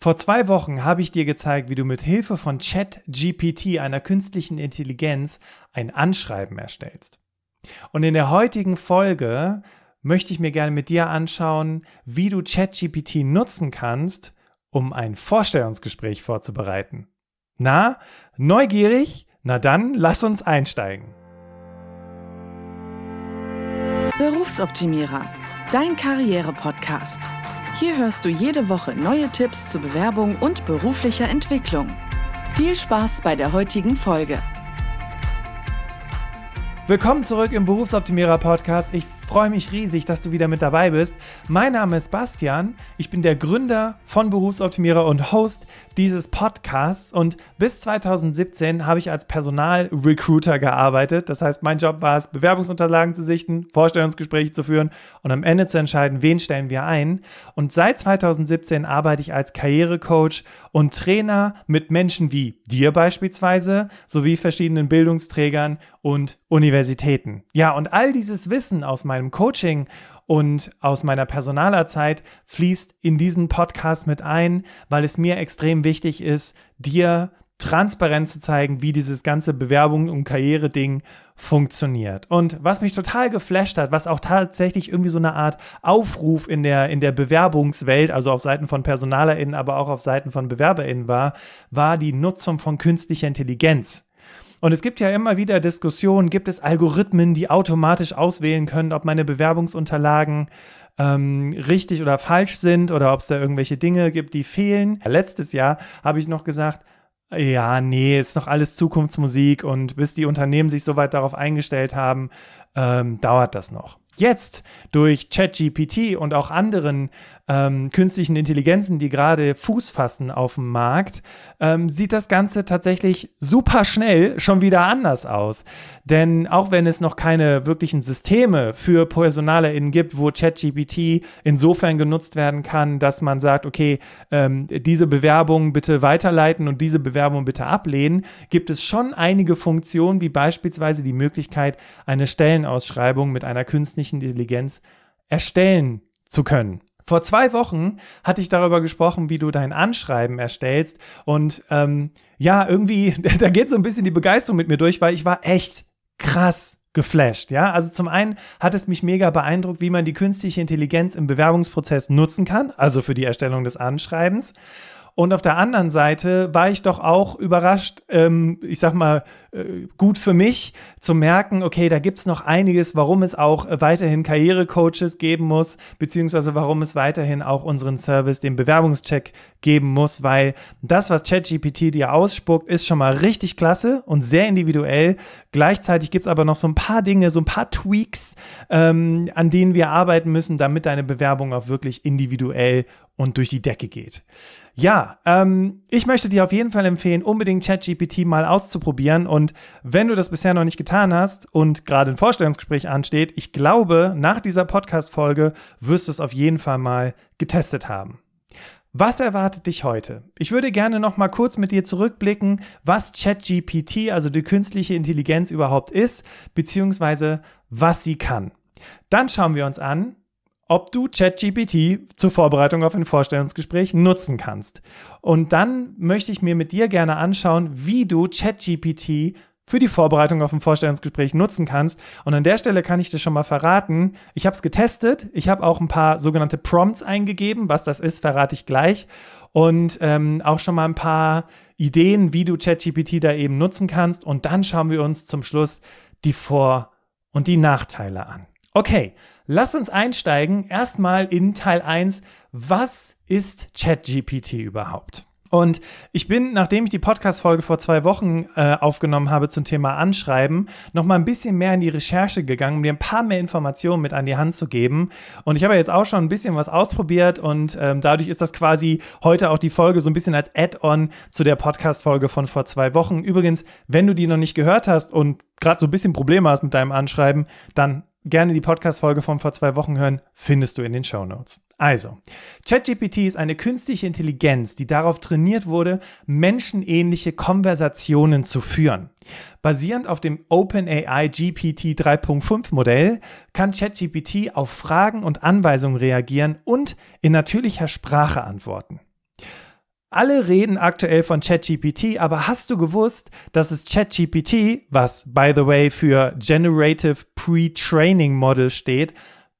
Vor zwei Wochen habe ich dir gezeigt, wie du mit Hilfe von ChatGPT, einer künstlichen Intelligenz, ein Anschreiben erstellst. Und in der heutigen Folge möchte ich mir gerne mit dir anschauen, wie du ChatGPT nutzen kannst, um ein Vorstellungsgespräch vorzubereiten. Na, neugierig? Na dann, lass uns einsteigen. Berufsoptimierer, dein Karriere-Podcast. Hier hörst du jede Woche neue Tipps zur Bewerbung und beruflicher Entwicklung. Viel Spaß bei der heutigen Folge. Willkommen zurück im Berufsoptimierer Podcast. Ich freue mich riesig, dass du wieder mit dabei bist. Mein Name ist Bastian. Ich bin der Gründer von Berufsoptimierer und Host dieses Podcasts. Und bis 2017 habe ich als Personalrecruiter gearbeitet. Das heißt, mein Job war es, Bewerbungsunterlagen zu sichten, Vorstellungsgespräche zu führen und am Ende zu entscheiden, wen stellen wir ein. Und seit 2017 arbeite ich als Karrierecoach und Trainer mit Menschen wie dir beispielsweise, sowie verschiedenen Bildungsträgern und Universitäten. Ja, und all dieses Wissen aus meinem Coaching und aus meiner Personalerzeit fließt in diesen Podcast mit ein, weil es mir extrem wichtig ist, dir transparent zu zeigen, wie dieses ganze Bewerbung- und Karriere-Ding funktioniert. Und was mich total geflasht hat, was auch tatsächlich irgendwie so eine Art Aufruf in der, in der Bewerbungswelt, also auf Seiten von PersonalerInnen, aber auch auf Seiten von BewerberInnen war, war die Nutzung von künstlicher Intelligenz und es gibt ja immer wieder Diskussionen, gibt es Algorithmen, die automatisch auswählen können, ob meine Bewerbungsunterlagen ähm, richtig oder falsch sind oder ob es da irgendwelche Dinge gibt, die fehlen. Letztes Jahr habe ich noch gesagt, ja, nee, ist noch alles Zukunftsmusik und bis die Unternehmen sich soweit darauf eingestellt haben, ähm, dauert das noch. Jetzt durch ChatGPT und auch anderen ähm, künstlichen Intelligenzen, die gerade Fuß fassen auf dem Markt, ähm, sieht das Ganze tatsächlich super schnell schon wieder anders aus. Denn auch wenn es noch keine wirklichen Systeme für PersonalerInnen gibt, wo ChatGPT insofern genutzt werden kann, dass man sagt, okay, ähm, diese Bewerbung bitte weiterleiten und diese Bewerbung bitte ablehnen, gibt es schon einige Funktionen, wie beispielsweise die Möglichkeit, eine Stellenausschreibung mit einer künstlichen Intelligenz erstellen zu können. Vor zwei Wochen hatte ich darüber gesprochen, wie du dein Anschreiben erstellst. Und ähm, ja, irgendwie, da geht so ein bisschen die Begeisterung mit mir durch, weil ich war echt krass geflasht, ja? Also zum einen hat es mich mega beeindruckt, wie man die künstliche Intelligenz im Bewerbungsprozess nutzen kann, also für die Erstellung des Anschreibens. Und auf der anderen Seite war ich doch auch überrascht, ähm, ich sag mal, äh, gut für mich zu merken, okay, da gibt es noch einiges, warum es auch weiterhin Karrierecoaches geben muss, beziehungsweise warum es weiterhin auch unseren Service, den Bewerbungscheck geben muss, weil das, was ChatGPT dir ausspuckt, ist schon mal richtig klasse und sehr individuell. Gleichzeitig gibt es aber noch so ein paar Dinge, so ein paar Tweaks, ähm, an denen wir arbeiten müssen, damit deine Bewerbung auch wirklich individuell und durch die Decke geht. Ja, ähm, ich möchte dir auf jeden Fall empfehlen, unbedingt ChatGPT mal auszuprobieren. Und wenn du das bisher noch nicht getan hast und gerade ein Vorstellungsgespräch ansteht, ich glaube, nach dieser Podcast-Folge wirst du es auf jeden Fall mal getestet haben. Was erwartet dich heute? Ich würde gerne noch mal kurz mit dir zurückblicken, was ChatGPT, also die künstliche Intelligenz überhaupt ist, beziehungsweise was sie kann. Dann schauen wir uns an, ob du ChatGPT zur Vorbereitung auf ein Vorstellungsgespräch nutzen kannst. Und dann möchte ich mir mit dir gerne anschauen, wie du ChatGPT für die Vorbereitung auf ein Vorstellungsgespräch nutzen kannst. Und an der Stelle kann ich dir schon mal verraten, ich habe es getestet, ich habe auch ein paar sogenannte Prompts eingegeben, was das ist, verrate ich gleich. Und ähm, auch schon mal ein paar Ideen, wie du ChatGPT da eben nutzen kannst. Und dann schauen wir uns zum Schluss die Vor- und die Nachteile an. Okay, Lass uns einsteigen erstmal in Teil 1. Was ist ChatGPT überhaupt? Und ich bin, nachdem ich die Podcast-Folge vor zwei Wochen äh, aufgenommen habe zum Thema Anschreiben, noch mal ein bisschen mehr in die Recherche gegangen, um dir ein paar mehr Informationen mit an die Hand zu geben. Und ich habe jetzt auch schon ein bisschen was ausprobiert und ähm, dadurch ist das quasi heute auch die Folge so ein bisschen als Add-on zu der Podcast-Folge von vor zwei Wochen. Übrigens, wenn du die noch nicht gehört hast und gerade so ein bisschen Probleme hast mit deinem Anschreiben, dann gerne die Podcast-Folge von vor zwei Wochen hören, findest du in den Show Notes. Also, ChatGPT ist eine künstliche Intelligenz, die darauf trainiert wurde, menschenähnliche Konversationen zu führen. Basierend auf dem OpenAI GPT 3.5 Modell kann ChatGPT auf Fragen und Anweisungen reagieren und in natürlicher Sprache antworten. Alle reden aktuell von ChatGPT, aber hast du gewusst, dass es ChatGPT, was by the way für Generative Pre-Training Model steht,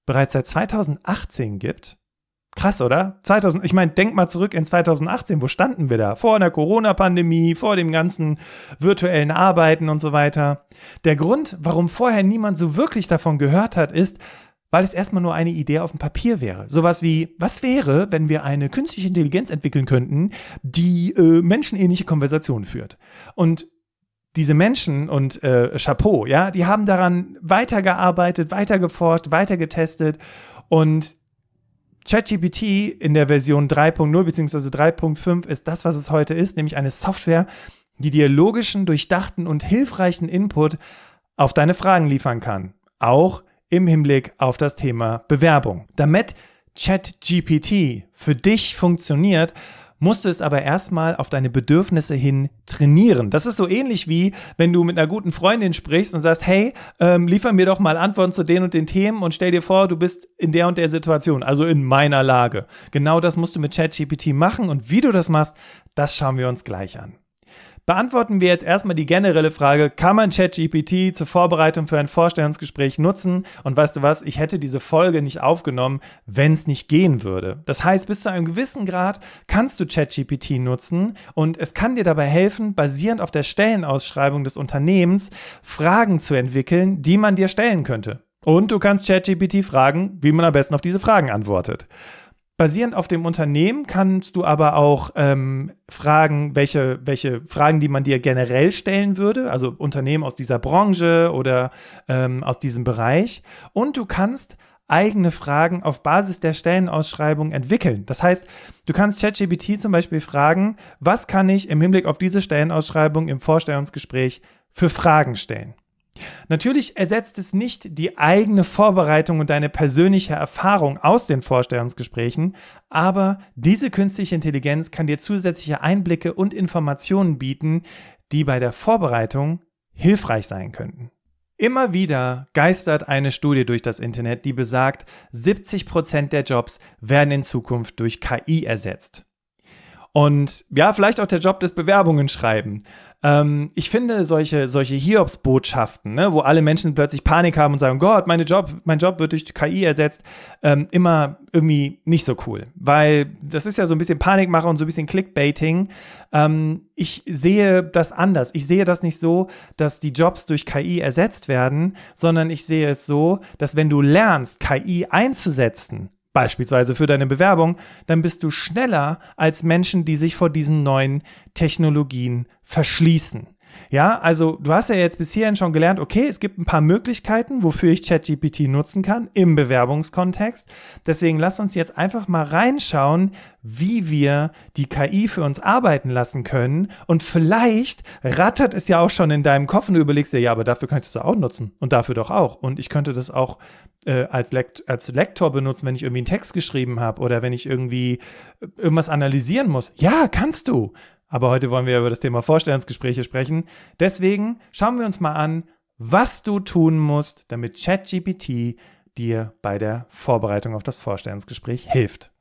bereits seit 2018 gibt? Krass, oder? 2000, ich meine, denk mal zurück in 2018, wo standen wir da? Vor der Corona-Pandemie, vor dem ganzen virtuellen Arbeiten und so weiter. Der Grund, warum vorher niemand so wirklich davon gehört hat, ist, weil es erstmal nur eine Idee auf dem Papier wäre. Sowas wie, was wäre, wenn wir eine künstliche Intelligenz entwickeln könnten, die äh, menschenähnliche Konversationen führt? Und diese Menschen und äh, Chapeau, ja, die haben daran weitergearbeitet, weitergeforscht, weitergetestet und ChatGPT in der Version 3.0 bzw. 3.5 ist das, was es heute ist, nämlich eine Software, die dir logischen, durchdachten und hilfreichen Input auf deine Fragen liefern kann. Auch im Hinblick auf das Thema Bewerbung. Damit ChatGPT für dich funktioniert, musst du es aber erstmal auf deine Bedürfnisse hin trainieren. Das ist so ähnlich wie, wenn du mit einer guten Freundin sprichst und sagst, hey, ähm, liefer mir doch mal Antworten zu den und den Themen und stell dir vor, du bist in der und der Situation, also in meiner Lage. Genau das musst du mit ChatGPT machen und wie du das machst, das schauen wir uns gleich an. Beantworten wir jetzt erstmal die generelle Frage, kann man ChatGPT zur Vorbereitung für ein Vorstellungsgespräch nutzen? Und weißt du was, ich hätte diese Folge nicht aufgenommen, wenn es nicht gehen würde. Das heißt, bis zu einem gewissen Grad kannst du ChatGPT nutzen und es kann dir dabei helfen, basierend auf der Stellenausschreibung des Unternehmens Fragen zu entwickeln, die man dir stellen könnte. Und du kannst ChatGPT fragen, wie man am besten auf diese Fragen antwortet. Basierend auf dem Unternehmen kannst du aber auch ähm, fragen, welche, welche Fragen, die man dir generell stellen würde, also Unternehmen aus dieser Branche oder ähm, aus diesem Bereich. Und du kannst eigene Fragen auf Basis der Stellenausschreibung entwickeln. Das heißt, du kannst ChatGPT zum Beispiel fragen, was kann ich im Hinblick auf diese Stellenausschreibung im Vorstellungsgespräch für Fragen stellen? Natürlich ersetzt es nicht die eigene Vorbereitung und deine persönliche Erfahrung aus den Vorstellungsgesprächen, aber diese künstliche Intelligenz kann dir zusätzliche Einblicke und Informationen bieten, die bei der Vorbereitung hilfreich sein könnten. Immer wieder geistert eine Studie durch das Internet, die besagt, 70 Prozent der Jobs werden in Zukunft durch KI ersetzt. Und ja, vielleicht auch der Job des Bewerbungen schreiben. Ähm, ich finde solche, solche Hiobs-Botschaften, ne, wo alle Menschen plötzlich Panik haben und sagen, Gott, meine Job, mein Job wird durch KI ersetzt, ähm, immer irgendwie nicht so cool. Weil das ist ja so ein bisschen Panikmacher und so ein bisschen Clickbaiting. Ähm, ich sehe das anders. Ich sehe das nicht so, dass die Jobs durch KI ersetzt werden, sondern ich sehe es so, dass wenn du lernst, KI einzusetzen, beispielsweise für deine Bewerbung, dann bist du schneller als Menschen, die sich vor diesen neuen Technologien verschließen. Ja, also du hast ja jetzt bis hierhin schon gelernt, okay, es gibt ein paar Möglichkeiten, wofür ich ChatGPT nutzen kann im Bewerbungskontext. Deswegen lass uns jetzt einfach mal reinschauen, wie wir die KI für uns arbeiten lassen können. Und vielleicht rattert es ja auch schon in deinem Kopf und du überlegst dir, ja, aber dafür könntest du auch nutzen und dafür doch auch. Und ich könnte das auch äh, als, Lekt als Lektor benutzen, wenn ich irgendwie einen Text geschrieben habe oder wenn ich irgendwie irgendwas analysieren muss. Ja, kannst du. Aber heute wollen wir über das Thema Vorstellungsgespräche sprechen. Deswegen schauen wir uns mal an, was du tun musst, damit ChatGPT dir bei der Vorbereitung auf das Vorstellungsgespräch hilft.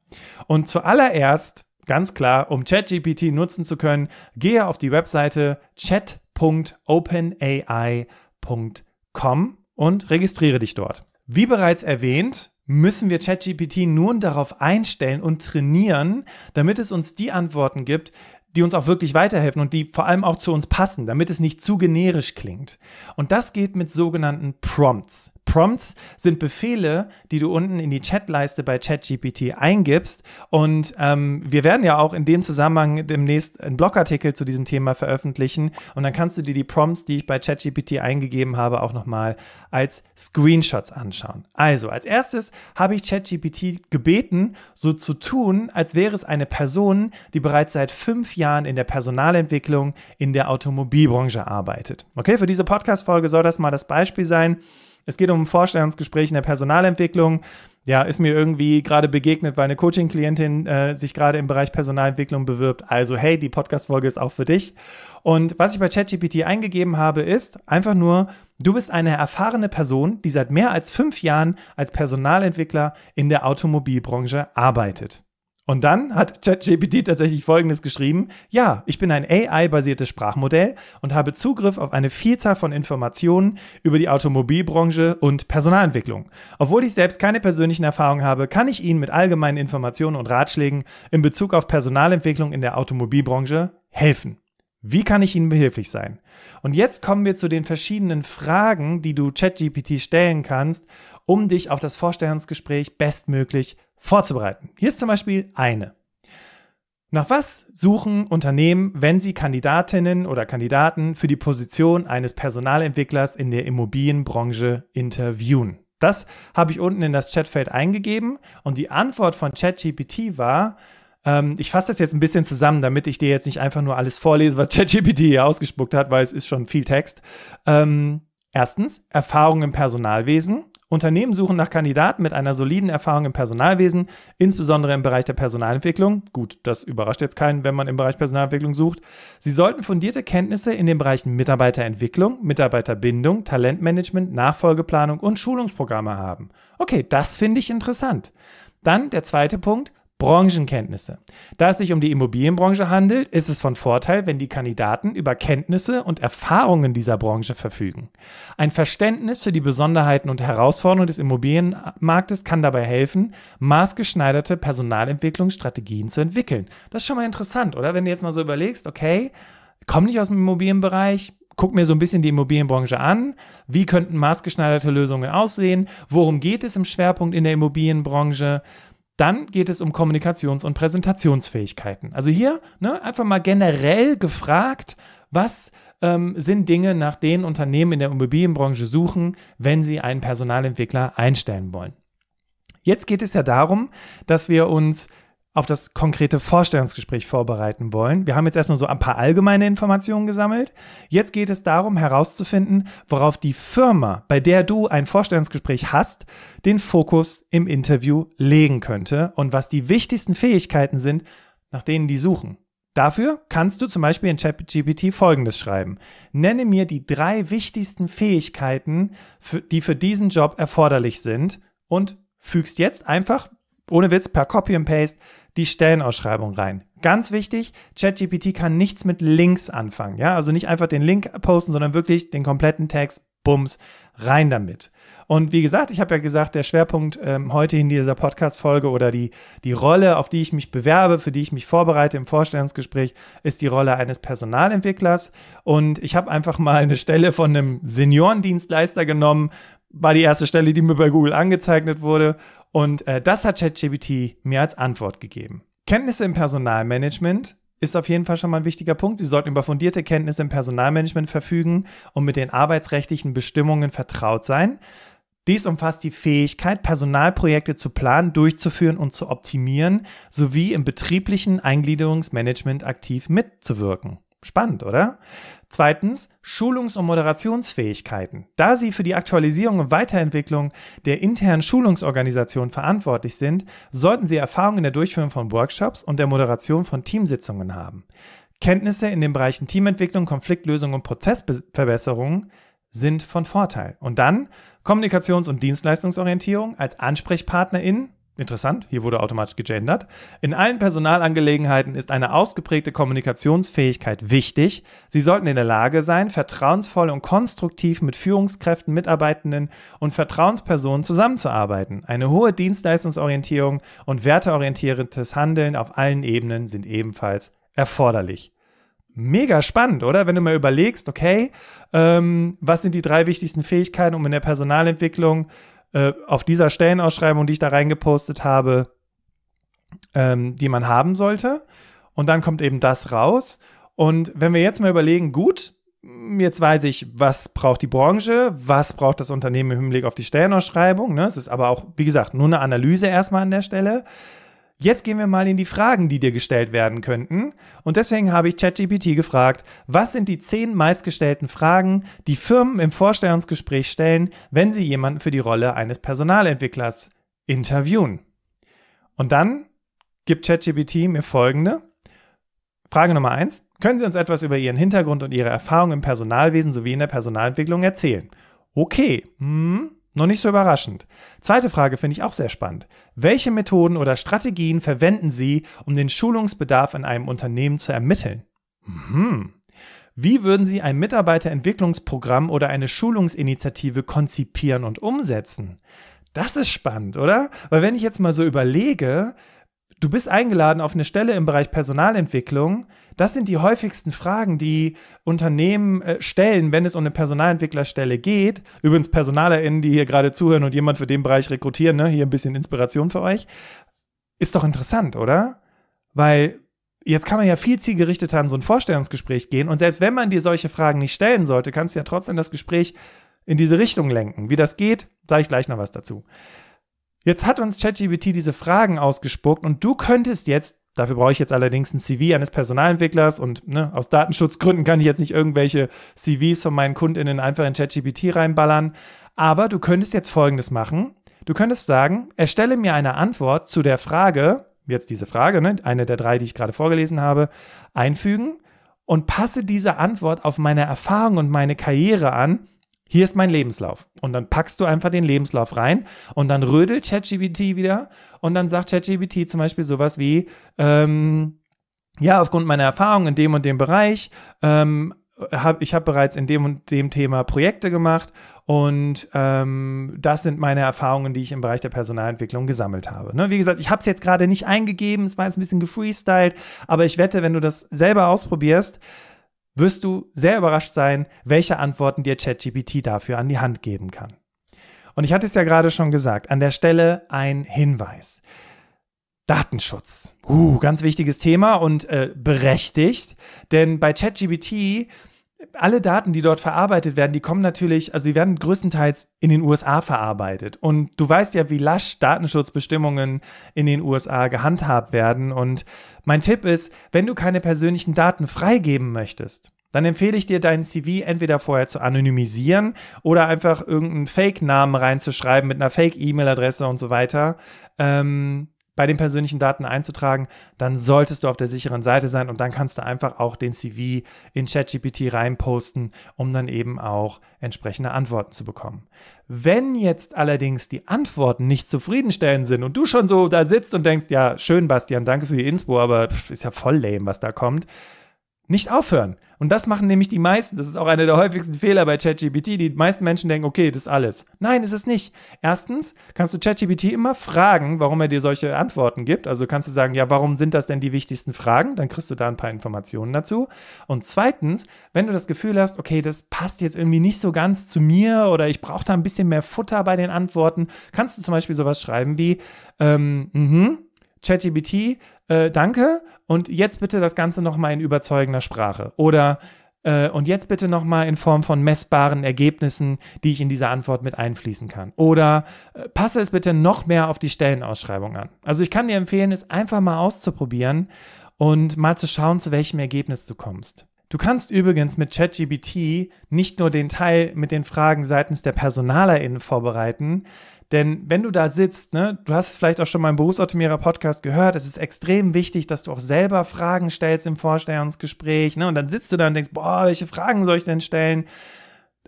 Und zuallererst, ganz klar, um ChatGPT nutzen zu können, gehe auf die Webseite chat.openai.com und registriere dich dort. Wie bereits erwähnt, müssen wir ChatGPT nun darauf einstellen und trainieren, damit es uns die Antworten gibt, die uns auch wirklich weiterhelfen und die vor allem auch zu uns passen, damit es nicht zu generisch klingt. Und das geht mit sogenannten Prompts. Prompts sind Befehle, die du unten in die Chatleiste bei ChatGPT eingibst. Und ähm, wir werden ja auch in dem Zusammenhang demnächst einen Blogartikel zu diesem Thema veröffentlichen. Und dann kannst du dir die Prompts, die ich bei ChatGPT eingegeben habe, auch nochmal als Screenshots anschauen. Also, als erstes habe ich ChatGPT gebeten, so zu tun, als wäre es eine Person, die bereits seit fünf Jahren in der Personalentwicklung in der Automobilbranche arbeitet. Okay, für diese Podcast-Folge soll das mal das Beispiel sein. Es geht um ein Vorstellungsgespräch in der Personalentwicklung. Ja, ist mir irgendwie gerade begegnet, weil eine Coaching-Klientin äh, sich gerade im Bereich Personalentwicklung bewirbt. Also, hey, die Podcast-Folge ist auch für dich. Und was ich bei ChatGPT eingegeben habe, ist einfach nur, du bist eine erfahrene Person, die seit mehr als fünf Jahren als Personalentwickler in der Automobilbranche arbeitet. Und dann hat ChatGPT tatsächlich Folgendes geschrieben. Ja, ich bin ein AI-basiertes Sprachmodell und habe Zugriff auf eine Vielzahl von Informationen über die Automobilbranche und Personalentwicklung. Obwohl ich selbst keine persönlichen Erfahrungen habe, kann ich Ihnen mit allgemeinen Informationen und Ratschlägen in Bezug auf Personalentwicklung in der Automobilbranche helfen. Wie kann ich Ihnen behilflich sein? Und jetzt kommen wir zu den verschiedenen Fragen, die du ChatGPT stellen kannst, um dich auf das Vorstellungsgespräch bestmöglich vorzubereiten. Hier ist zum Beispiel eine. Nach was suchen Unternehmen, wenn sie Kandidatinnen oder Kandidaten für die Position eines Personalentwicklers in der Immobilienbranche interviewen? Das habe ich unten in das Chatfeld eingegeben und die Antwort von ChatGPT war, ähm, ich fasse das jetzt ein bisschen zusammen, damit ich dir jetzt nicht einfach nur alles vorlese, was ChatGPT hier ausgespuckt hat, weil es ist schon viel Text. Ähm, erstens, Erfahrung im Personalwesen. Unternehmen suchen nach Kandidaten mit einer soliden Erfahrung im Personalwesen, insbesondere im Bereich der Personalentwicklung. Gut, das überrascht jetzt keinen, wenn man im Bereich Personalentwicklung sucht. Sie sollten fundierte Kenntnisse in den Bereichen Mitarbeiterentwicklung, Mitarbeiterbindung, Talentmanagement, Nachfolgeplanung und Schulungsprogramme haben. Okay, das finde ich interessant. Dann der zweite Punkt, Branchenkenntnisse. Da es sich um die Immobilienbranche handelt, ist es von Vorteil, wenn die Kandidaten über Kenntnisse und Erfahrungen dieser Branche verfügen. Ein Verständnis für die Besonderheiten und Herausforderungen des Immobilienmarktes kann dabei helfen, maßgeschneiderte Personalentwicklungsstrategien zu entwickeln. Das ist schon mal interessant, oder? Wenn du jetzt mal so überlegst, okay, komm nicht aus dem Immobilienbereich, guck mir so ein bisschen die Immobilienbranche an. Wie könnten maßgeschneiderte Lösungen aussehen? Worum geht es im Schwerpunkt in der Immobilienbranche? Dann geht es um Kommunikations- und Präsentationsfähigkeiten. Also hier ne, einfach mal generell gefragt, was ähm, sind Dinge, nach denen Unternehmen in der Immobilienbranche suchen, wenn sie einen Personalentwickler einstellen wollen. Jetzt geht es ja darum, dass wir uns auf das konkrete Vorstellungsgespräch vorbereiten wollen. Wir haben jetzt erstmal so ein paar allgemeine Informationen gesammelt. Jetzt geht es darum herauszufinden, worauf die Firma, bei der du ein Vorstellungsgespräch hast, den Fokus im Interview legen könnte und was die wichtigsten Fähigkeiten sind, nach denen die suchen. Dafür kannst du zum Beispiel in ChatGPT folgendes schreiben. Nenne mir die drei wichtigsten Fähigkeiten, die für diesen Job erforderlich sind und fügst jetzt einfach, ohne Witz, per Copy and Paste die Stellenausschreibung rein. Ganz wichtig, ChatGPT kann nichts mit Links anfangen. Ja, also nicht einfach den Link posten, sondern wirklich den kompletten Text, bums, rein damit. Und wie gesagt, ich habe ja gesagt, der Schwerpunkt ähm, heute in dieser Podcast-Folge oder die, die Rolle, auf die ich mich bewerbe, für die ich mich vorbereite im Vorstellungsgespräch, ist die Rolle eines Personalentwicklers. Und ich habe einfach mal eine Stelle von einem Seniorendienstleister genommen, war die erste Stelle, die mir bei Google angezeigt wurde. Und äh, das hat ChatGPT mir als Antwort gegeben. Kenntnisse im Personalmanagement ist auf jeden Fall schon mal ein wichtiger Punkt. Sie sollten über fundierte Kenntnisse im Personalmanagement verfügen und mit den arbeitsrechtlichen Bestimmungen vertraut sein. Dies umfasst die Fähigkeit, Personalprojekte zu planen, durchzuführen und zu optimieren, sowie im betrieblichen Eingliederungsmanagement aktiv mitzuwirken. Spannend, oder? Zweitens, Schulungs- und Moderationsfähigkeiten. Da Sie für die Aktualisierung und Weiterentwicklung der internen Schulungsorganisation verantwortlich sind, sollten Sie Erfahrung in der Durchführung von Workshops und der Moderation von Teamsitzungen haben. Kenntnisse in den Bereichen Teamentwicklung, Konfliktlösung und Prozessverbesserung sind von Vorteil. Und dann Kommunikations- und Dienstleistungsorientierung als Ansprechpartnerin Interessant, hier wurde automatisch gegendert. In allen Personalangelegenheiten ist eine ausgeprägte Kommunikationsfähigkeit wichtig. Sie sollten in der Lage sein, vertrauensvoll und konstruktiv mit Führungskräften, Mitarbeitenden und Vertrauenspersonen zusammenzuarbeiten. Eine hohe Dienstleistungsorientierung und werteorientiertes Handeln auf allen Ebenen sind ebenfalls erforderlich. Mega spannend, oder? Wenn du mal überlegst, okay, ähm, was sind die drei wichtigsten Fähigkeiten, um in der Personalentwicklung äh, auf dieser Stellenausschreibung, die ich da reingepostet habe, ähm, die man haben sollte. Und dann kommt eben das raus. Und wenn wir jetzt mal überlegen, gut, jetzt weiß ich, was braucht die Branche, was braucht das Unternehmen im Hinblick auf die Stellenausschreibung. Ne? Es ist aber auch, wie gesagt, nur eine Analyse erstmal an der Stelle. Jetzt gehen wir mal in die Fragen, die dir gestellt werden könnten. Und deswegen habe ich ChatGPT gefragt, was sind die zehn meistgestellten Fragen, die Firmen im Vorstellungsgespräch stellen, wenn sie jemanden für die Rolle eines Personalentwicklers interviewen. Und dann gibt ChatGPT mir folgende. Frage Nummer eins. Können Sie uns etwas über Ihren Hintergrund und Ihre Erfahrungen im Personalwesen sowie in der Personalentwicklung erzählen? Okay, hm, Noch nicht so überraschend. Zweite Frage finde ich auch sehr spannend. Welche Methoden oder Strategien verwenden Sie, um den Schulungsbedarf in einem Unternehmen zu ermitteln? Mhm. Wie würden Sie ein Mitarbeiterentwicklungsprogramm oder eine Schulungsinitiative konzipieren und umsetzen? Das ist spannend, oder? Weil wenn ich jetzt mal so überlege, du bist eingeladen auf eine Stelle im Bereich Personalentwicklung, das sind die häufigsten Fragen, die Unternehmen äh, stellen, wenn es um eine Personalentwicklerstelle geht. Übrigens PersonalerInnen, die hier gerade zuhören und jemand für den Bereich rekrutieren, ne? hier ein bisschen Inspiration für euch. Ist doch interessant, oder? Weil jetzt kann man ja viel zielgerichteter an so ein Vorstellungsgespräch gehen und selbst wenn man dir solche Fragen nicht stellen sollte, kannst du ja trotzdem das Gespräch in diese Richtung lenken. Wie das geht, sage ich gleich noch was dazu. Jetzt hat uns ChatGPT diese Fragen ausgespuckt und du könntest jetzt Dafür brauche ich jetzt allerdings ein CV eines Personalentwicklers und ne, aus Datenschutzgründen kann ich jetzt nicht irgendwelche CVs von meinen KundInnen einfach in ChatGPT reinballern. Aber du könntest jetzt Folgendes machen. Du könntest sagen, erstelle mir eine Antwort zu der Frage, jetzt diese Frage, ne, eine der drei, die ich gerade vorgelesen habe, einfügen und passe diese Antwort auf meine Erfahrung und meine Karriere an, hier ist mein Lebenslauf. Und dann packst du einfach den Lebenslauf rein und dann rödelt ChatGPT wieder und dann sagt ChatGPT zum Beispiel sowas wie, ähm, ja, aufgrund meiner Erfahrung in dem und dem Bereich, ähm, hab, ich habe bereits in dem und dem Thema Projekte gemacht und ähm, das sind meine Erfahrungen, die ich im Bereich der Personalentwicklung gesammelt habe. Ne? Wie gesagt, ich habe es jetzt gerade nicht eingegeben, es war jetzt ein bisschen gefreestylt, aber ich wette, wenn du das selber ausprobierst, wirst du sehr überrascht sein, welche Antworten dir ChatGPT dafür an die Hand geben kann. Und ich hatte es ja gerade schon gesagt, an der Stelle ein Hinweis. Datenschutz. Uh, ganz wichtiges Thema und äh, berechtigt, denn bei ChatGPT alle Daten, die dort verarbeitet werden, die kommen natürlich, also die werden größtenteils in den USA verarbeitet. Und du weißt ja, wie lasch Datenschutzbestimmungen in den USA gehandhabt werden. Und mein Tipp ist, wenn du keine persönlichen Daten freigeben möchtest, dann empfehle ich dir, deinen CV entweder vorher zu anonymisieren oder einfach irgendeinen Fake-Namen reinzuschreiben mit einer Fake-E-Mail-Adresse und so weiter. Ähm, bei den persönlichen Daten einzutragen, dann solltest du auf der sicheren Seite sein und dann kannst du einfach auch den CV in ChatGPT reinposten, um dann eben auch entsprechende Antworten zu bekommen. Wenn jetzt allerdings die Antworten nicht zufriedenstellend sind und du schon so da sitzt und denkst, ja, schön, Bastian, danke für die Inspo, aber pff, ist ja voll lame, was da kommt, nicht aufhören. Und das machen nämlich die meisten. Das ist auch einer der häufigsten Fehler bei ChatGPT. Die meisten Menschen denken, okay, das ist alles. Nein, ist es nicht. Erstens kannst du ChatGPT immer fragen, warum er dir solche Antworten gibt. Also kannst du sagen, ja, warum sind das denn die wichtigsten Fragen? Dann kriegst du da ein paar Informationen dazu. Und zweitens, wenn du das Gefühl hast, okay, das passt jetzt irgendwie nicht so ganz zu mir oder ich brauche da ein bisschen mehr Futter bei den Antworten, kannst du zum Beispiel sowas schreiben wie, ähm, mhm, ChatGPT, äh, danke und jetzt bitte das Ganze nochmal in überzeugender Sprache. Oder äh, und jetzt bitte nochmal in Form von messbaren Ergebnissen, die ich in diese Antwort mit einfließen kann. Oder äh, passe es bitte noch mehr auf die Stellenausschreibung an. Also ich kann dir empfehlen, es einfach mal auszuprobieren und mal zu schauen, zu welchem Ergebnis du kommst. Du kannst übrigens mit ChatGBT nicht nur den Teil mit den Fragen seitens der PersonalerInnen vorbereiten, denn wenn du da sitzt, ne, du hast es vielleicht auch schon mal im Berufsoptimierer-Podcast gehört, es ist extrem wichtig, dass du auch selber Fragen stellst im Vorstellungsgespräch. Ne, und dann sitzt du da und denkst, boah, welche Fragen soll ich denn stellen?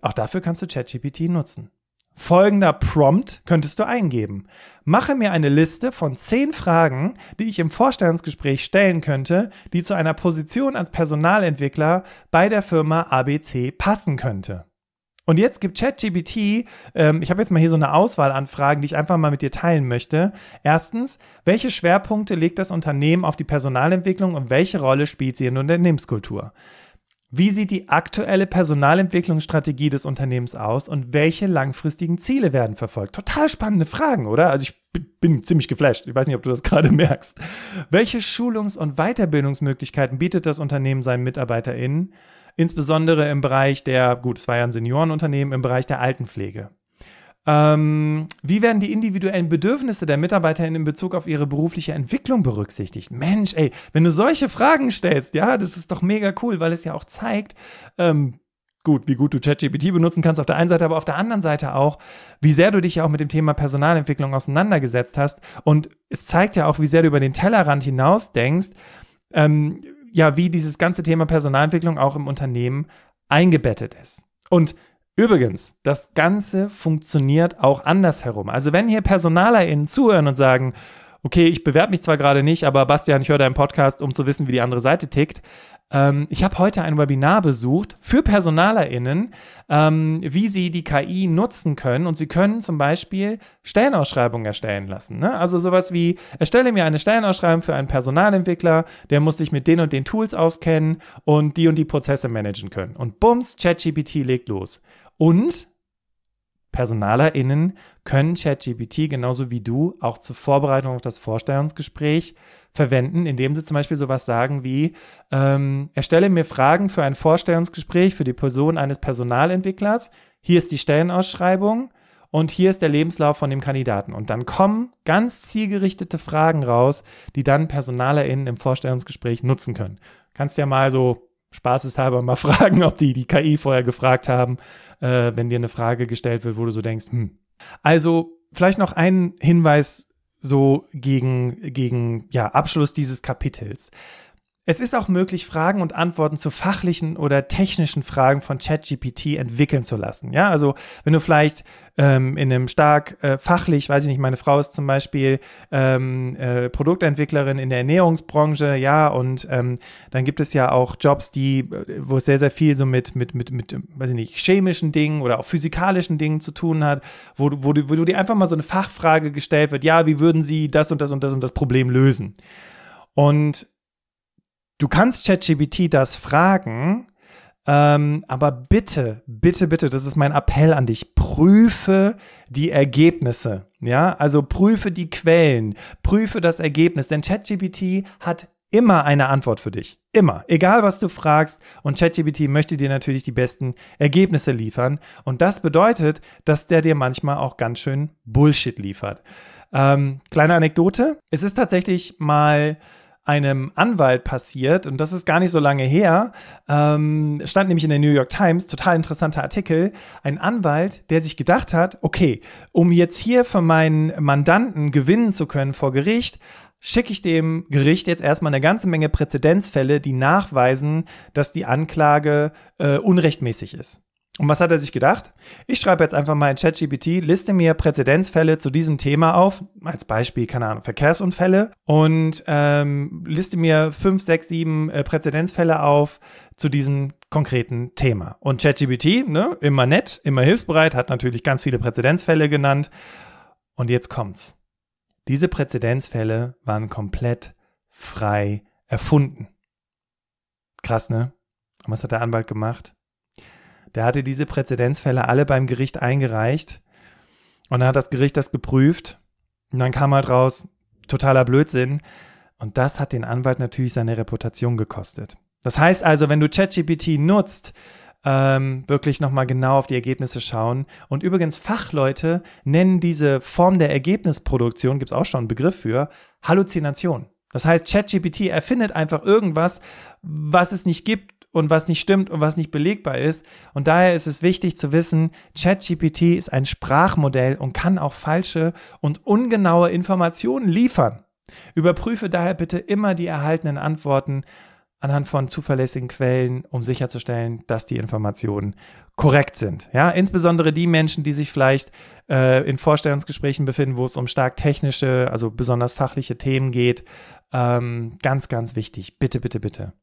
Auch dafür kannst du ChatGPT nutzen. Folgender Prompt könntest du eingeben. Mache mir eine Liste von zehn Fragen, die ich im Vorstellungsgespräch stellen könnte, die zu einer Position als Personalentwickler bei der Firma ABC passen könnte. Und jetzt gibt ChatGPT, ähm, ich habe jetzt mal hier so eine Auswahl an Fragen, die ich einfach mal mit dir teilen möchte. Erstens, welche Schwerpunkte legt das Unternehmen auf die Personalentwicklung und welche Rolle spielt sie in der Unternehmenskultur? Wie sieht die aktuelle Personalentwicklungsstrategie des Unternehmens aus und welche langfristigen Ziele werden verfolgt? Total spannende Fragen, oder? Also ich bin ziemlich geflasht. Ich weiß nicht, ob du das gerade merkst. Welche Schulungs- und Weiterbildungsmöglichkeiten bietet das Unternehmen seinen MitarbeiterInnen? Insbesondere im Bereich der, gut, es war ja ein Seniorenunternehmen, im Bereich der Altenpflege. Ähm, wie werden die individuellen Bedürfnisse der MitarbeiterInnen in Bezug auf ihre berufliche Entwicklung berücksichtigt? Mensch, ey, wenn du solche Fragen stellst, ja, das ist doch mega cool, weil es ja auch zeigt, ähm, gut, wie gut du ChatGPT benutzen kannst auf der einen Seite, aber auf der anderen Seite auch, wie sehr du dich ja auch mit dem Thema Personalentwicklung auseinandergesetzt hast. Und es zeigt ja auch, wie sehr du über den Tellerrand hinaus denkst. Ähm, ja, wie dieses ganze Thema Personalentwicklung auch im Unternehmen eingebettet ist. Und Übrigens, das Ganze funktioniert auch andersherum. Also wenn hier PersonalerInnen zuhören und sagen, okay, ich bewerbe mich zwar gerade nicht, aber Bastian, ich höre deinen Podcast, um zu wissen, wie die andere Seite tickt. Ähm, ich habe heute ein Webinar besucht für PersonalerInnen, ähm, wie sie die KI nutzen können. Und sie können zum Beispiel Stellenausschreibungen erstellen lassen. Ne? Also sowas wie, erstelle mir eine Stellenausschreibung für einen Personalentwickler, der muss sich mit den und den Tools auskennen und die und die Prozesse managen können. Und bums, ChatGPT legt los. Und PersonalerInnen können ChatGPT genauso wie du auch zur Vorbereitung auf das Vorstellungsgespräch verwenden, indem sie zum Beispiel sowas sagen wie, ähm, erstelle mir Fragen für ein Vorstellungsgespräch für die Person eines Personalentwicklers, hier ist die Stellenausschreibung und hier ist der Lebenslauf von dem Kandidaten. Und dann kommen ganz zielgerichtete Fragen raus, die dann PersonalerInnen im Vorstellungsgespräch nutzen können. Kannst ja mal so spaßeshalber mal fragen, ob die die KI vorher gefragt haben, äh, wenn dir eine Frage gestellt wird, wo du so denkst, hm. Also vielleicht noch ein Hinweis so gegen, gegen ja, Abschluss dieses Kapitels. Es ist auch möglich, Fragen und Antworten zu fachlichen oder technischen Fragen von ChatGPT entwickeln zu lassen. Ja, also wenn du vielleicht ähm, in einem stark äh, fachlich, weiß ich nicht, meine Frau ist zum Beispiel ähm, äh, Produktentwicklerin in der Ernährungsbranche, ja, und ähm, dann gibt es ja auch Jobs, die, wo es sehr, sehr viel so mit, mit, mit, mit, weiß ich nicht, chemischen Dingen oder auch physikalischen Dingen zu tun hat, wo, wo, du, wo du dir einfach mal so eine Fachfrage gestellt wird, ja, wie würden sie das und das und das und das Problem lösen? Und Du kannst ChatGPT das fragen, ähm, aber bitte, bitte, bitte, das ist mein Appell an dich, prüfe die Ergebnisse. Ja, also prüfe die Quellen, prüfe das Ergebnis, denn ChatGPT hat immer eine Antwort für dich. Immer. Egal, was du fragst. Und ChatGPT möchte dir natürlich die besten Ergebnisse liefern. Und das bedeutet, dass der dir manchmal auch ganz schön Bullshit liefert. Ähm, kleine Anekdote. Es ist tatsächlich mal einem Anwalt passiert und das ist gar nicht so lange her. Ähm, stand nämlich in der New York Times, total interessanter Artikel. Ein Anwalt, der sich gedacht hat, okay, um jetzt hier für meinen Mandanten gewinnen zu können vor Gericht, schicke ich dem Gericht jetzt erstmal eine ganze Menge Präzedenzfälle, die nachweisen, dass die Anklage äh, unrechtmäßig ist. Und was hat er sich gedacht? Ich schreibe jetzt einfach mal in ChatGPT, liste mir Präzedenzfälle zu diesem Thema auf, als Beispiel, keine Ahnung, Verkehrsunfälle und ähm, liste mir fünf, sechs, sieben äh, Präzedenzfälle auf zu diesem konkreten Thema. Und ChatGPT, ne, immer nett, immer hilfsbereit, hat natürlich ganz viele Präzedenzfälle genannt. Und jetzt kommt's. Diese Präzedenzfälle waren komplett frei erfunden. Krass, ne? Und was hat der Anwalt gemacht? Der hatte diese Präzedenzfälle alle beim Gericht eingereicht und dann hat das Gericht das geprüft und dann kam halt raus, totaler Blödsinn. Und das hat den Anwalt natürlich seine Reputation gekostet. Das heißt also, wenn du ChatGPT nutzt, ähm, wirklich nochmal genau auf die Ergebnisse schauen. Und übrigens, Fachleute nennen diese Form der Ergebnisproduktion, gibt es auch schon einen Begriff für, Halluzination. Das heißt, ChatGPT erfindet einfach irgendwas, was es nicht gibt und was nicht stimmt und was nicht belegbar ist. Und daher ist es wichtig zu wissen, ChatGPT ist ein Sprachmodell und kann auch falsche und ungenaue Informationen liefern. Überprüfe daher bitte immer die erhaltenen Antworten anhand von zuverlässigen Quellen, um sicherzustellen, dass die Informationen korrekt sind. Ja, insbesondere die Menschen, die sich vielleicht äh, in Vorstellungsgesprächen befinden, wo es um stark technische, also besonders fachliche Themen geht. Ähm, ganz, ganz wichtig. Bitte, bitte, bitte.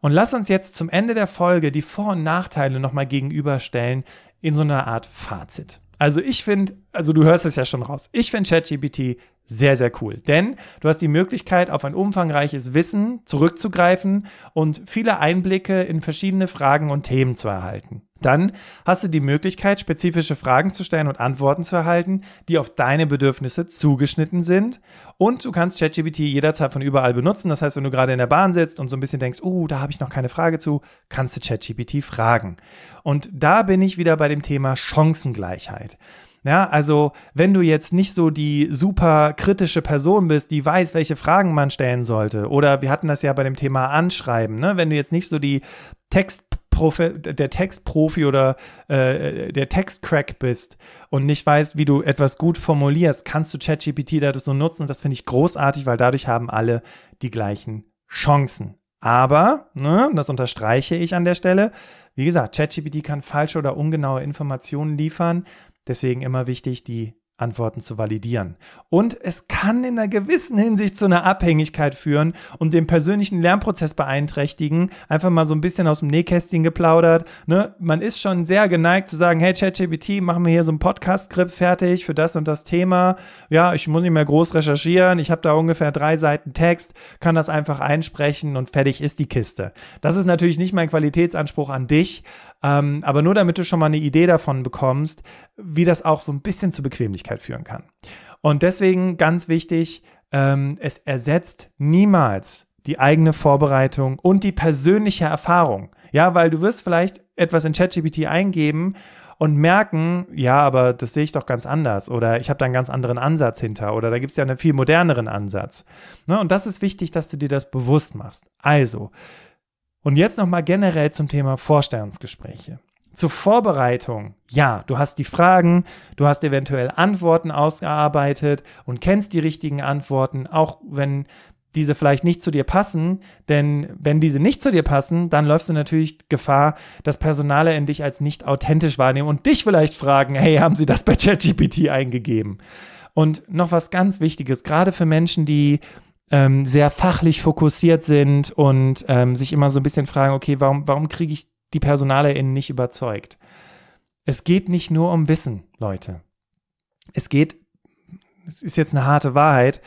Und lass uns jetzt zum Ende der Folge die Vor- und Nachteile nochmal gegenüberstellen in so einer Art Fazit. Also ich finde, also du hörst es ja schon raus, ich finde ChatGPT sehr, sehr cool. Denn du hast die Möglichkeit, auf ein umfangreiches Wissen zurückzugreifen und viele Einblicke in verschiedene Fragen und Themen zu erhalten. Dann hast du die Möglichkeit, spezifische Fragen zu stellen und Antworten zu erhalten, die auf deine Bedürfnisse zugeschnitten sind. Und du kannst ChatGPT jederzeit von überall benutzen. Das heißt, wenn du gerade in der Bahn sitzt und so ein bisschen denkst, oh, da habe ich noch keine Frage zu, kannst du ChatGPT fragen. Und da bin ich wieder bei dem Thema Chancengleichheit. Ja, also wenn du jetzt nicht so die super kritische Person bist, die weiß, welche Fragen man stellen sollte, oder wir hatten das ja bei dem Thema Anschreiben, ne? wenn du jetzt nicht so die Text der Textprofi oder äh, der Textcrack bist und nicht weißt, wie du etwas gut formulierst, kannst du ChatGPT dadurch so nutzen. Und das finde ich großartig, weil dadurch haben alle die gleichen Chancen. Aber, ne, das unterstreiche ich an der Stelle, Wie gesagt, ChatGPT kann falsche oder ungenaue Informationen liefern. Deswegen immer wichtig, die Antworten zu validieren. Und es kann in einer gewissen Hinsicht zu einer Abhängigkeit führen und den persönlichen Lernprozess beeinträchtigen. Einfach mal so ein bisschen aus dem Nähkästchen geplaudert. Ne? Man ist schon sehr geneigt zu sagen, hey ChatGPT, machen wir hier so ein Podcast-Skript fertig für das und das Thema. Ja, ich muss nicht mehr groß recherchieren. Ich habe da ungefähr drei Seiten Text, kann das einfach einsprechen und fertig ist die Kiste. Das ist natürlich nicht mein Qualitätsanspruch an dich, ähm, aber nur damit du schon mal eine Idee davon bekommst, wie das auch so ein bisschen zur Bequemlichkeit führen kann. Und deswegen ganz wichtig, ähm, es ersetzt niemals die eigene Vorbereitung und die persönliche Erfahrung. Ja, weil du wirst vielleicht etwas in ChatGPT eingeben und merken, ja, aber das sehe ich doch ganz anders oder ich habe da einen ganz anderen Ansatz hinter oder da gibt es ja einen viel moderneren Ansatz. Ne? Und das ist wichtig, dass du dir das bewusst machst. Also, und jetzt nochmal generell zum Thema Vorstellungsgespräche. Zur Vorbereitung, ja, du hast die Fragen, du hast eventuell Antworten ausgearbeitet und kennst die richtigen Antworten, auch wenn diese vielleicht nicht zu dir passen, denn wenn diese nicht zu dir passen, dann läufst du natürlich Gefahr, dass Personale in dich als nicht authentisch wahrnehmen und dich vielleicht fragen, hey, haben sie das bei ChatGPT eingegeben? Und noch was ganz Wichtiges, gerade für Menschen, die ähm, sehr fachlich fokussiert sind und ähm, sich immer so ein bisschen fragen, okay, warum, warum kriege ich die PersonalerInnen nicht überzeugt? Es geht nicht nur um Wissen, Leute. Es geht, es ist jetzt eine harte Wahrheit,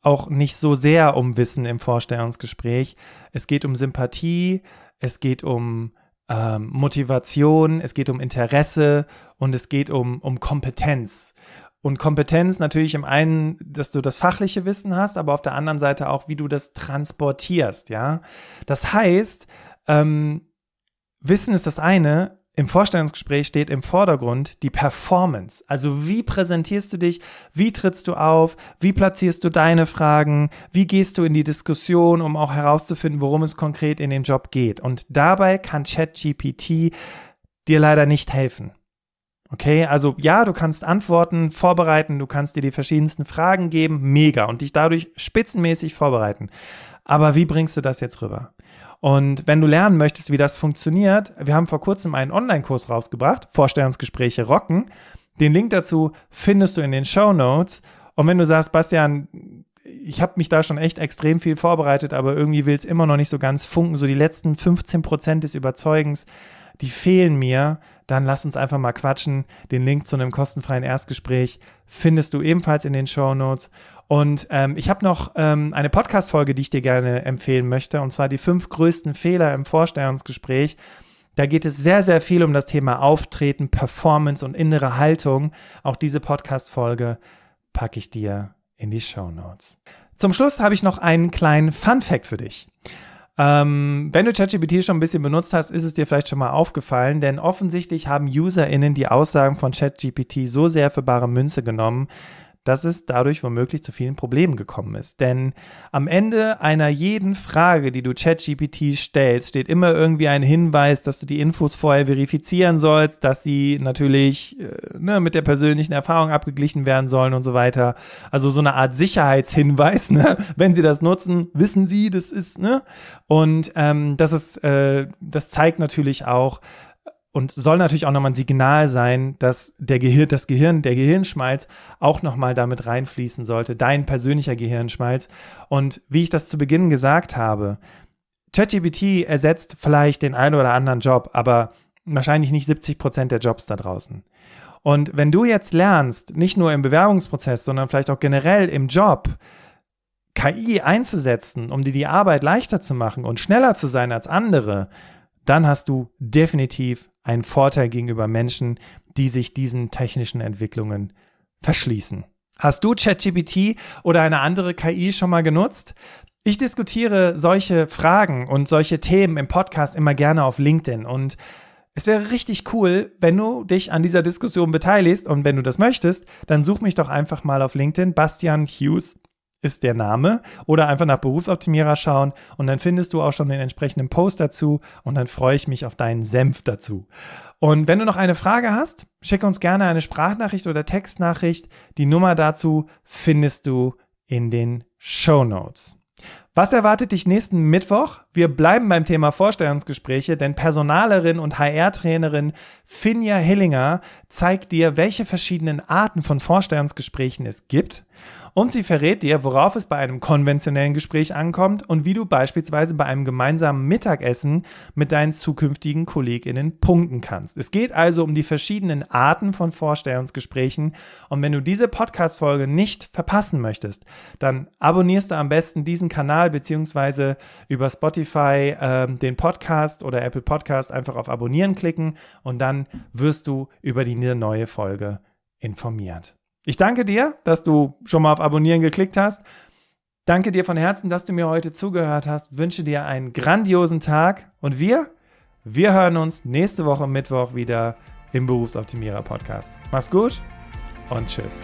auch nicht so sehr um Wissen im Vorstellungsgespräch. Es geht um Sympathie, es geht um ähm, Motivation, es geht um Interesse und es geht um, um Kompetenz. Und Kompetenz natürlich im einen, dass du das fachliche Wissen hast, aber auf der anderen Seite auch, wie du das transportierst, ja. Das heißt, ähm, Wissen ist das eine, im Vorstellungsgespräch steht im Vordergrund die Performance. Also wie präsentierst du dich, wie trittst du auf, wie platzierst du deine Fragen, wie gehst du in die Diskussion, um auch herauszufinden, worum es konkret in dem Job geht. Und dabei kann ChatGPT dir leider nicht helfen. Okay, also ja, du kannst Antworten vorbereiten, du kannst dir die verschiedensten Fragen geben, mega, und dich dadurch spitzenmäßig vorbereiten. Aber wie bringst du das jetzt rüber? Und wenn du lernen möchtest, wie das funktioniert, wir haben vor kurzem einen Online-Kurs rausgebracht, Vorstellungsgespräche rocken. Den Link dazu findest du in den Show Notes. Und wenn du sagst, Bastian, ich habe mich da schon echt extrem viel vorbereitet, aber irgendwie will es immer noch nicht so ganz funken, so die letzten 15 Prozent des Überzeugens, die fehlen mir, dann lass uns einfach mal quatschen. Den Link zu einem kostenfreien Erstgespräch findest du ebenfalls in den Show Notes. Und ähm, ich habe noch ähm, eine Podcast-Folge, die ich dir gerne empfehlen möchte, und zwar die fünf größten Fehler im Vorstellungsgespräch. Da geht es sehr, sehr viel um das Thema Auftreten, Performance und innere Haltung. Auch diese Podcast-Folge packe ich dir in die Show Notes. Zum Schluss habe ich noch einen kleinen Fun-Fact für dich. Ähm, wenn du ChatGPT schon ein bisschen benutzt hast, ist es dir vielleicht schon mal aufgefallen, denn offensichtlich haben UserInnen die Aussagen von ChatGPT so sehr für bare Münze genommen, dass es dadurch womöglich zu vielen Problemen gekommen ist. Denn am Ende einer jeden Frage, die du ChatGPT stellst, steht immer irgendwie ein Hinweis, dass du die Infos vorher verifizieren sollst, dass sie natürlich äh, ne, mit der persönlichen Erfahrung abgeglichen werden sollen und so weiter. Also so eine Art Sicherheitshinweis. Ne? Wenn sie das nutzen, wissen sie, das ist, ne? Und ähm, das ist, äh, das zeigt natürlich auch, und soll natürlich auch nochmal ein Signal sein, dass der Gehirn, das Gehirn, der Gehirnschmalz auch nochmal damit reinfließen sollte, dein persönlicher Gehirnschmalz. Und wie ich das zu Beginn gesagt habe, ChatGPT ersetzt vielleicht den einen oder anderen Job, aber wahrscheinlich nicht 70 Prozent der Jobs da draußen. Und wenn du jetzt lernst, nicht nur im Bewerbungsprozess, sondern vielleicht auch generell im Job, KI einzusetzen, um dir die Arbeit leichter zu machen und schneller zu sein als andere, dann hast du definitiv einen Vorteil gegenüber Menschen, die sich diesen technischen Entwicklungen verschließen. Hast du ChatGPT oder eine andere KI schon mal genutzt? Ich diskutiere solche Fragen und solche Themen im Podcast immer gerne auf LinkedIn und es wäre richtig cool, wenn du dich an dieser Diskussion beteiligst und wenn du das möchtest, dann such mich doch einfach mal auf LinkedIn, Bastian Hughes ist der Name oder einfach nach Berufsoptimierer schauen und dann findest du auch schon den entsprechenden Post dazu und dann freue ich mich auf deinen Senf dazu. Und wenn du noch eine Frage hast, schick uns gerne eine Sprachnachricht oder Textnachricht. Die Nummer dazu findest du in den Show Notes. Was erwartet dich nächsten Mittwoch? Wir bleiben beim Thema Vorstellungsgespräche, denn Personalerin und HR-Trainerin Finja Hillinger zeigt dir, welche verschiedenen Arten von Vorstellungsgesprächen es gibt und sie verrät dir, worauf es bei einem konventionellen Gespräch ankommt und wie du beispielsweise bei einem gemeinsamen Mittagessen mit deinen zukünftigen KollegInnen punkten kannst. Es geht also um die verschiedenen Arten von Vorstellungsgesprächen. Und wenn du diese Podcast-Folge nicht verpassen möchtest, dann abonnierst du am besten diesen Kanal beziehungsweise über Spotify äh, den Podcast oder Apple Podcast einfach auf Abonnieren klicken und dann wirst du über die neue Folge informiert. Ich danke dir, dass du schon mal auf Abonnieren geklickt hast. Danke dir von Herzen, dass du mir heute zugehört hast. Wünsche dir einen grandiosen Tag und wir, wir hören uns nächste Woche Mittwoch wieder im Berufsoptimierer Podcast. Mach's gut und tschüss.